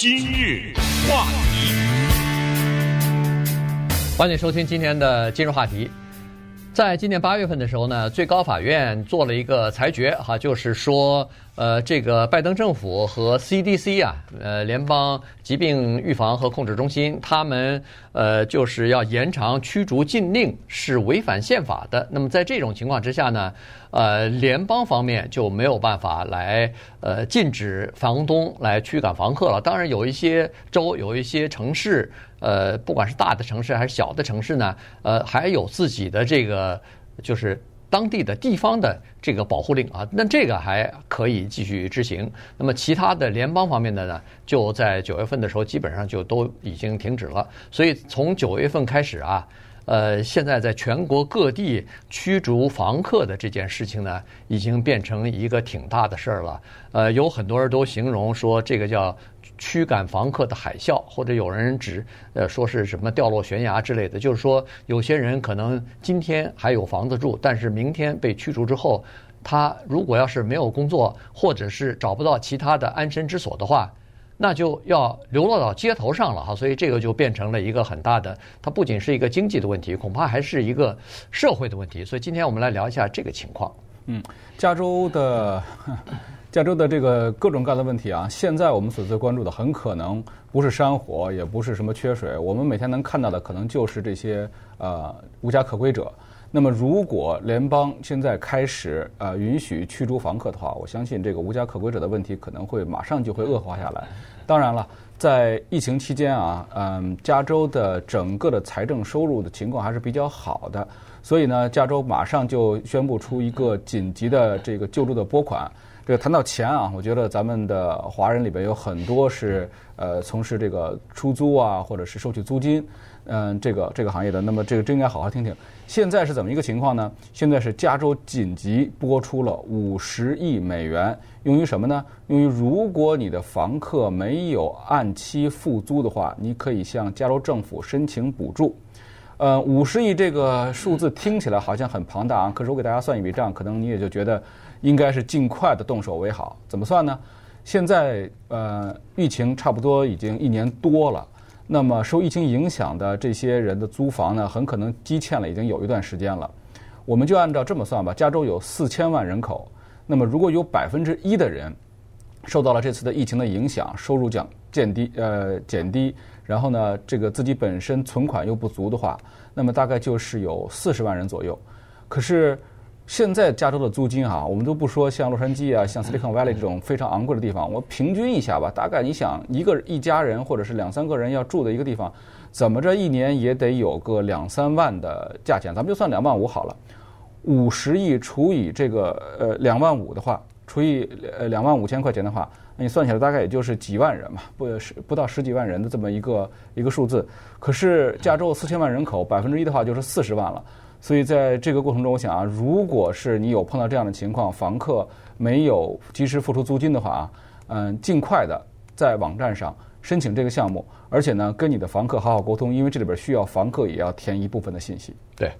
今日话题，欢迎收听今天的今日话题。在今年八月份的时候呢，最高法院做了一个裁决，哈，就是说，呃，这个拜登政府和 CDC 啊，呃，联邦疾病预防和控制中心，他们呃，就是要延长驱逐禁令是违反宪法的。那么在这种情况之下呢，呃，联邦方面就没有办法来呃禁止房东来驱赶房客了。当然，有一些州，有一些城市。呃，不管是大的城市还是小的城市呢，呃，还有自己的这个就是当地的地方的这个保护令啊，那这个还可以继续执行。那么其他的联邦方面的呢，就在九月份的时候基本上就都已经停止了。所以从九月份开始啊。呃，现在在全国各地驱逐房客的这件事情呢，已经变成一个挺大的事儿了。呃，有很多人都形容说这个叫驱赶房客的海啸，或者有人指呃说是什么掉落悬崖之类的。就是说，有些人可能今天还有房子住，但是明天被驱逐之后，他如果要是没有工作，或者是找不到其他的安身之所的话。那就要流落到街头上了哈，所以这个就变成了一个很大的，它不仅是一个经济的问题，恐怕还是一个社会的问题。所以今天我们来聊一下这个情况。嗯，加州的加州的这个各种各样的问题啊，现在我们所最关注的很可能不是山火，也不是什么缺水，我们每天能看到的可能就是这些呃无家可归者。那么，如果联邦现在开始呃允许驱逐房客的话，我相信这个无家可归者的问题可能会马上就会恶化下来。当然了，在疫情期间啊，嗯，加州的整个的财政收入的情况还是比较好的，所以呢，加州马上就宣布出一个紧急的这个救助的拨款。这个谈到钱啊，我觉得咱们的华人里边有很多是呃从事这个出租啊，或者是收取租金。嗯，这个这个行业的，那么这个真应该好好听听。现在是怎么一个情况呢？现在是加州紧急拨出了五十亿美元，用于什么呢？用于如果你的房客没有按期付租的话，你可以向加州政府申请补助。呃，五十亿这个数字听起来好像很庞大啊，可是我给大家算一笔账，可能你也就觉得应该是尽快的动手为好。怎么算呢？现在呃，疫情差不多已经一年多了。那么受疫情影响的这些人的租房呢，很可能积欠了已经有一段时间了。我们就按照这么算吧，加州有四千万人口，那么如果有百分之一的人受到了这次的疫情的影响，收入降减低呃减低，然后呢，这个自己本身存款又不足的话，那么大概就是有四十万人左右。可是。现在加州的租金哈，我们都不说像洛杉矶啊，像 Silicon Valley 这种非常昂贵的地方，我平均一下吧，大概你想一个一家人或者是两三个人要住的一个地方，怎么着一年也得有个两三万的价钱，咱们就算两万五好了，五十亿除以这个呃两万五的话，除以呃两万五千块钱的话，那你算起来大概也就是几万人嘛，不是不到十几万人的这么一个一个数字。可是加州四千万人口，百分之一的话就是四十万了。所以在这个过程中，我想啊，如果是你有碰到这样的情况，房客没有及时付出租金的话啊，嗯，尽快的在网站上申请这个项目，而且呢，跟你的房客好好沟通，因为这里边需要房客也要填一部分的信息。对，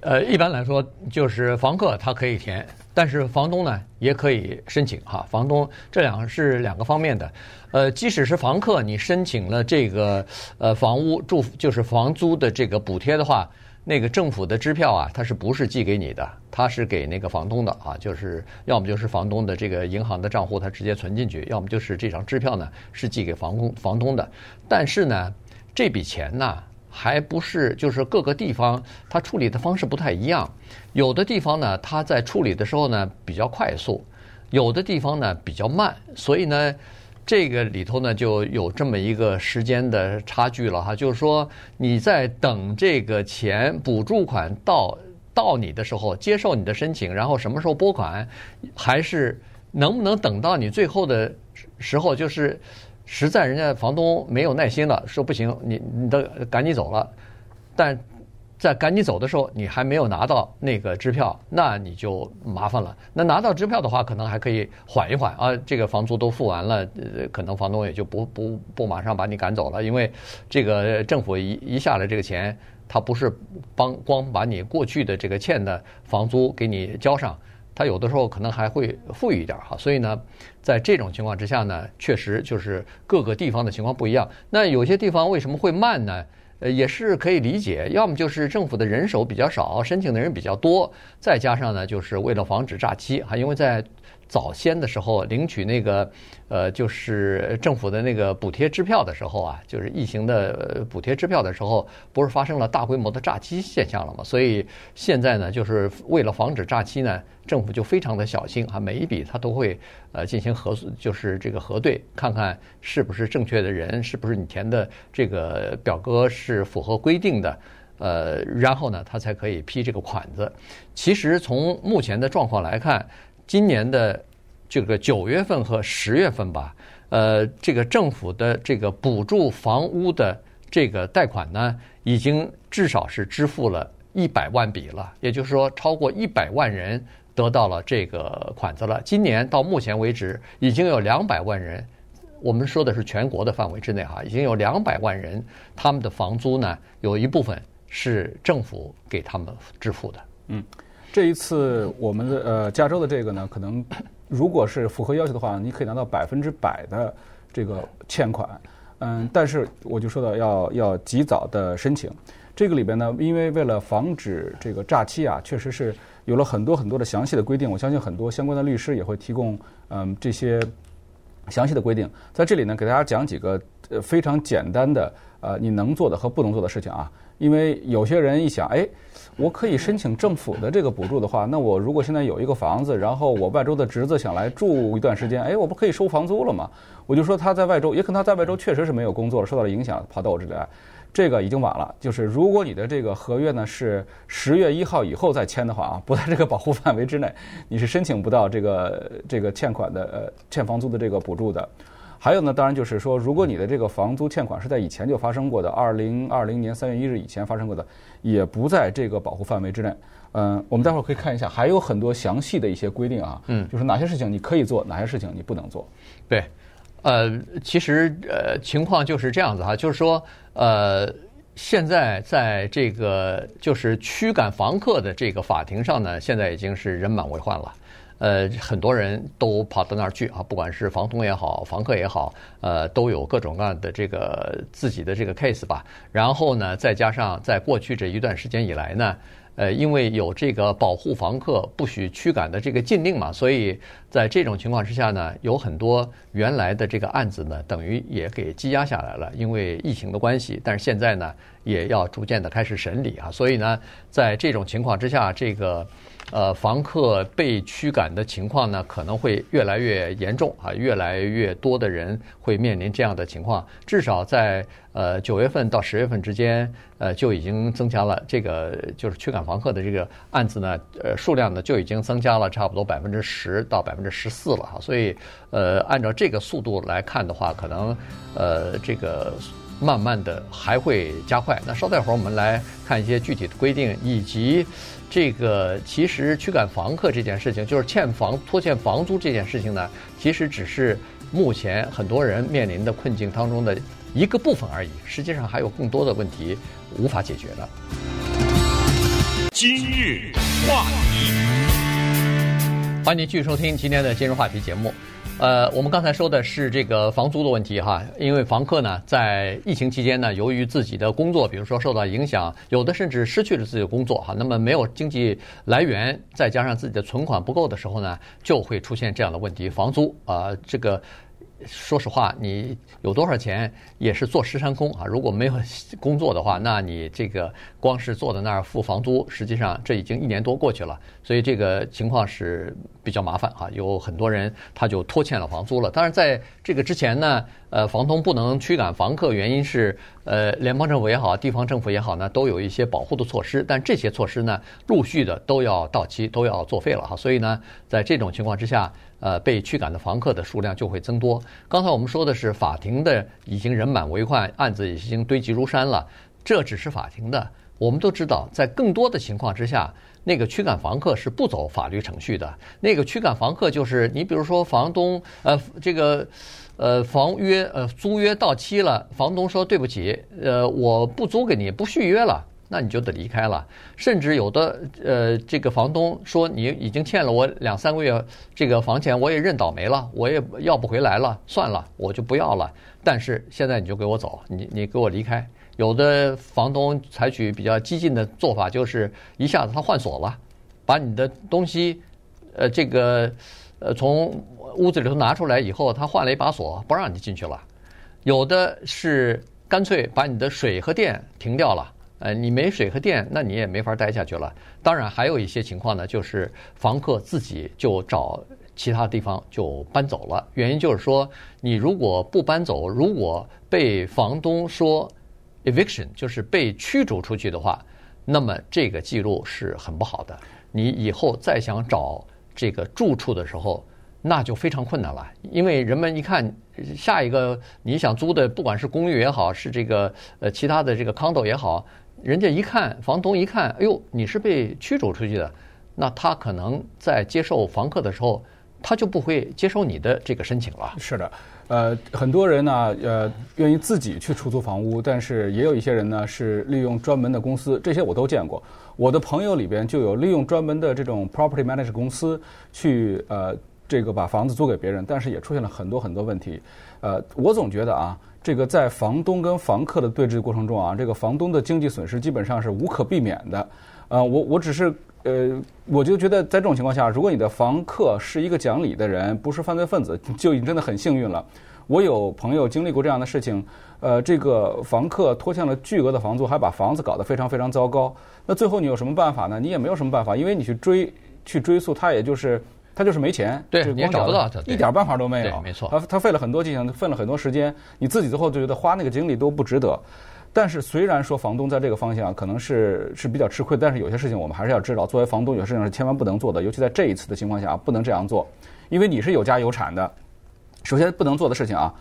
呃，一般来说就是房客他可以填，但是房东呢也可以申请哈。房东这两个是两个方面的，呃，即使是房客，你申请了这个呃房屋住就是房租的这个补贴的话。那个政府的支票啊，它是不是寄给你的？它是给那个房东的啊，就是要么就是房东的这个银行的账户，它直接存进去；要么就是这张支票呢是寄给房东房东的。但是呢，这笔钱呢还不是，就是各个地方它处理的方式不太一样。有的地方呢，它在处理的时候呢比较快速；有的地方呢比较慢，所以呢。这个里头呢，就有这么一个时间的差距了哈，就是说你在等这个钱补助款到到你的时候，接受你的申请，然后什么时候拨款，还是能不能等到你最后的时候，就是实在人家房东没有耐心了，说不行，你你都赶紧走了，但。在赶紧走的时候，你还没有拿到那个支票，那你就麻烦了。那拿到支票的话，可能还可以缓一缓啊。这个房租都付完了，呃，可能房东也就不不不马上把你赶走了，因为这个政府一一下来这个钱，他不是帮光把你过去的这个欠的房租给你交上，它有的时候可能还会富裕一点哈。所以呢，在这种情况之下呢，确实就是各个地方的情况不一样。那有些地方为什么会慢呢？呃，也是可以理解，要么就是政府的人手比较少，申请的人比较多，再加上呢，就是为了防止诈欺哈，因为在。早先的时候领取那个，呃，就是政府的那个补贴支票的时候啊，就是疫情的补贴支票的时候，不是发生了大规模的诈欺现象了吗？所以现在呢，就是为了防止诈欺呢，政府就非常的小心啊，每一笔他都会呃进行核，就是这个核对，看看是不是正确的人，是不是你填的这个表格是符合规定的，呃，然后呢，他才可以批这个款子。其实从目前的状况来看。今年的这个九月份和十月份吧，呃，这个政府的这个补助房屋的这个贷款呢，已经至少是支付了一百万笔了，也就是说，超过一百万人得到了这个款子了。今年到目前为止，已经有两百万人，我们说的是全国的范围之内哈，已经有两百万人，他们的房租呢，有一部分是政府给他们支付的。嗯。这一次我们的呃加州的这个呢，可能如果是符合要求的话，你可以拿到百分之百的这个欠款，嗯，但是我就说到要要及早的申请。这个里边呢，因为为了防止这个诈欺啊，确实是有了很多很多的详细的规定。我相信很多相关的律师也会提供嗯这些详细的规定。在这里呢，给大家讲几个呃非常简单的呃你能做的和不能做的事情啊。因为有些人一想，哎。我可以申请政府的这个补助的话，那我如果现在有一个房子，然后我外州的侄子想来住一段时间，哎，我不可以收房租了吗？我就说他在外州，也可能他在外州确实是没有工作，受到了影响，跑到我这里来，这个已经晚了。就是如果你的这个合约呢是十月一号以后再签的话啊，不在这个保护范围之内，你是申请不到这个这个欠款的呃欠房租的这个补助的。还有呢，当然就是说，如果你的这个房租欠款是在以前就发生过的，二零二零年三月一日以前发生过的，也不在这个保护范围之内。嗯，我们待会儿可以看一下，还有很多详细的一些规定啊。嗯，就是哪些事情你可以做，哪些事情你不能做。对，呃，其实呃情况就是这样子哈，就是说呃，现在在这个就是驱赶房客的这个法庭上呢，现在已经是人满为患了。呃，很多人都跑到那儿去啊，不管是房东也好，房客也好，呃，都有各种各样的这个自己的这个 case 吧。然后呢，再加上在过去这一段时间以来呢，呃，因为有这个保护房客不许驱赶的这个禁令嘛，所以在这种情况之下呢，有很多原来的这个案子呢，等于也给积压下来了，因为疫情的关系。但是现在呢，也要逐渐的开始审理啊，所以呢，在这种情况之下，这个。呃，房客被驱赶的情况呢，可能会越来越严重啊，越来越多的人会面临这样的情况。至少在呃九月份到十月份之间，呃就已经增加了这个就是驱赶房客的这个案子呢，呃数量呢就已经增加了差不多百分之十到百分之十四了哈。所以呃按照这个速度来看的话，可能呃这个慢慢的还会加快。那稍待会儿我们来看一些具体的规定以及。这个其实驱赶房客这件事情，就是欠房拖欠房租这件事情呢，其实只是目前很多人面临的困境当中的一个部分而已。实际上还有更多的问题无法解决的。今日话题，欢迎您继续收听今天的金融话题节目。呃，我们刚才说的是这个房租的问题哈，因为房客呢在疫情期间呢，由于自己的工作，比如说受到影响，有的甚至失去了自己的工作哈，那么没有经济来源，再加上自己的存款不够的时候呢，就会出现这样的问题，房租啊、这个。说实话，你有多少钱也是坐吃山空啊！如果没有工作的话，那你这个光是坐在那儿付房租，实际上这已经一年多过去了，所以这个情况是比较麻烦啊。有很多人他就拖欠了房租了。当然，在这个之前呢，呃，房东不能驱赶房客，原因是呃，联邦政府也好，地方政府也好呢，都有一些保护的措施。但这些措施呢，陆续的都要到期，都要作废了哈。所以呢，在这种情况之下。呃，被驱赶的房客的数量就会增多。刚才我们说的是法庭的已经人满为患，案子已经堆积如山了。这只是法庭的，我们都知道，在更多的情况之下，那个驱赶房客是不走法律程序的。那个驱赶房客就是你，比如说房东，呃，这个，呃，房约，呃，租约到期了，房东说对不起，呃，我不租给你，不续约了。那你就得离开了。甚至有的呃，这个房东说你已经欠了我两三个月这个房钱，我也认倒霉了，我也要不回来了，算了，我就不要了。但是现在你就给我走，你你给我离开。有的房东采取比较激进的做法，就是一下子他换锁了，把你的东西呃这个呃从屋子里头拿出来以后，他换了一把锁，不让你进去了。有的是干脆把你的水和电停掉了，呃，你没水和电，那你也没法待下去了。当然，还有一些情况呢，就是房客自己就找其他地方就搬走了。原因就是说，你如果不搬走，如果被房东说 eviction，就是被驱逐出去的话，那么这个记录是很不好的。你以后再想找这个住处的时候，那就非常困难了，因为人们一看下一个你想租的，不管是公寓也好，是这个呃其他的这个 condo 也好，人家一看房东一看，哎呦，你是被驱逐出去的，那他可能在接受房客的时候，他就不会接受你的这个申请了。是的，呃，很多人呢，呃，愿意自己去出租房屋，但是也有一些人呢是利用专门的公司，这些我都见过。我的朋友里边就有利用专门的这种 property manage 公司去呃。这个把房子租给别人，但是也出现了很多很多问题。呃，我总觉得啊，这个在房东跟房客的对峙过程中啊，这个房东的经济损失基本上是无可避免的。呃，我我只是呃，我就觉得在这种情况下，如果你的房客是一个讲理的人，不是犯罪分子，就已经真的很幸运了。我有朋友经历过这样的事情，呃，这个房客拖欠了巨额的房租，还把房子搞得非常非常糟糕。那最后你有什么办法呢？你也没有什么办法，因为你去追去追溯，他也就是。他就是没钱，对，你也找不到他，一点办法都没有。没错。他他费了很多劲，费了很多时间，你自己最后就觉得花那个精力都不值得。但是虽然说房东在这个方向可能是是比较吃亏，但是有些事情我们还是要知道，作为房东有些事情是千万不能做的，尤其在这一次的情况下不能这样做，因为你是有家有产的。首先不能做的事情啊。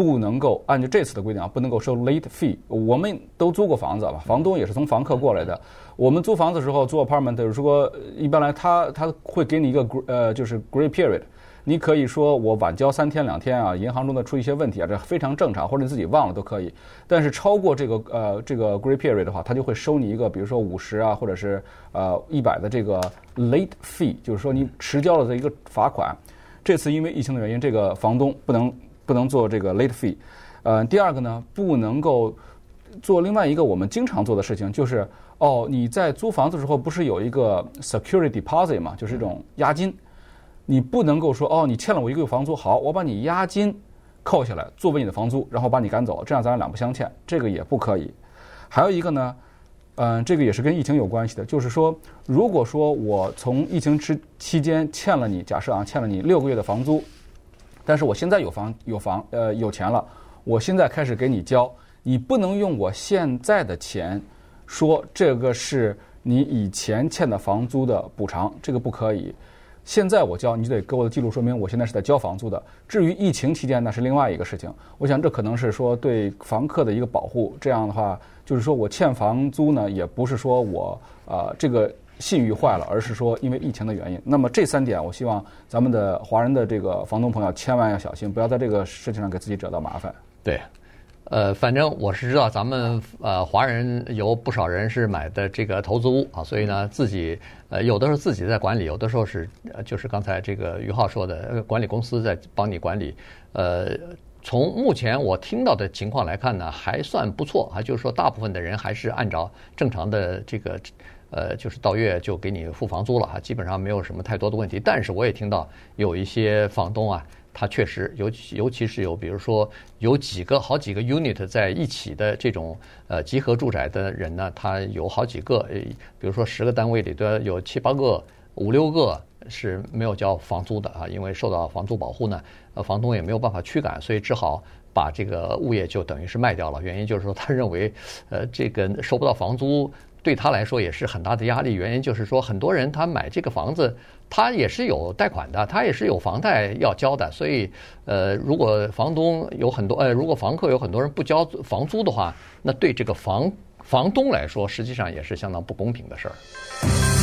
不能够按照这次的规定啊，不能够收 late fee。我们都租过房子吧，房东也是从房客过来的。我们租房子的时候租 apartment，就是说一般来他他会给你一个呃就是 grace period，你可以说我晚交三天两天啊，银行中的出一些问题啊，这非常正常，或者你自己忘了都可以。但是超过这个呃这个 grace period 的话，他就会收你一个比如说五十啊，或者是呃一百的这个 late fee，就是说你迟交了的一个罚款。这次因为疫情的原因，这个房东不能。不能做这个 late fee，呃，第二个呢，不能够做另外一个我们经常做的事情，就是哦，你在租房子的时候不是有一个 security deposit 嘛，就是一种押金，你不能够说哦，你欠了我一个月房租，好，我把你押金扣下来作为你的房租，然后把你赶走，这样咱俩两不相欠，这个也不可以。还有一个呢，嗯、呃，这个也是跟疫情有关系的，就是说，如果说我从疫情之期间欠了你，假设啊，欠了你六个月的房租。但是我现在有房有房呃有钱了，我现在开始给你交，你不能用我现在的钱说这个是你以前欠的房租的补偿，这个不可以。现在我交，你就得给我的记录说明我现在是在交房租的。至于疫情期间，那是另外一个事情。我想这可能是说对房客的一个保护。这样的话，就是说我欠房租呢，也不是说我啊、这个。信誉坏了，而是说因为疫情的原因。那么这三点，我希望咱们的华人的这个房东朋友千万要小心，不要在这个事情上给自己惹到麻烦。对，呃，反正我是知道咱们呃华人有不少人是买的这个投资屋啊，所以呢自己呃有的时候自己在管理，有的时候是就是刚才这个于浩说的管理公司在帮你管理。呃，从目前我听到的情况来看呢，还算不错啊，就是说大部分的人还是按照正常的这个。呃，就是到月就给你付房租了哈，基本上没有什么太多的问题。但是我也听到有一些房东啊，他确实尤其尤其是有，比如说有几个好几个 unit 在一起的这种呃集合住宅的人呢，他有好几个，比如说十个单位里的有七八个、五六个是没有交房租的啊，因为受到房租保护呢，呃，房东也没有办法驱赶，所以只好把这个物业就等于是卖掉了。原因就是说，他认为呃这个收不到房租。对他来说也是很大的压力，原因就是说，很多人他买这个房子，他也是有贷款的，他也是有房贷要交的，所以，呃，如果房东有很多，呃，如果房客有很多人不交房租的话，那对这个房房东来说，实际上也是相当不公平的事儿。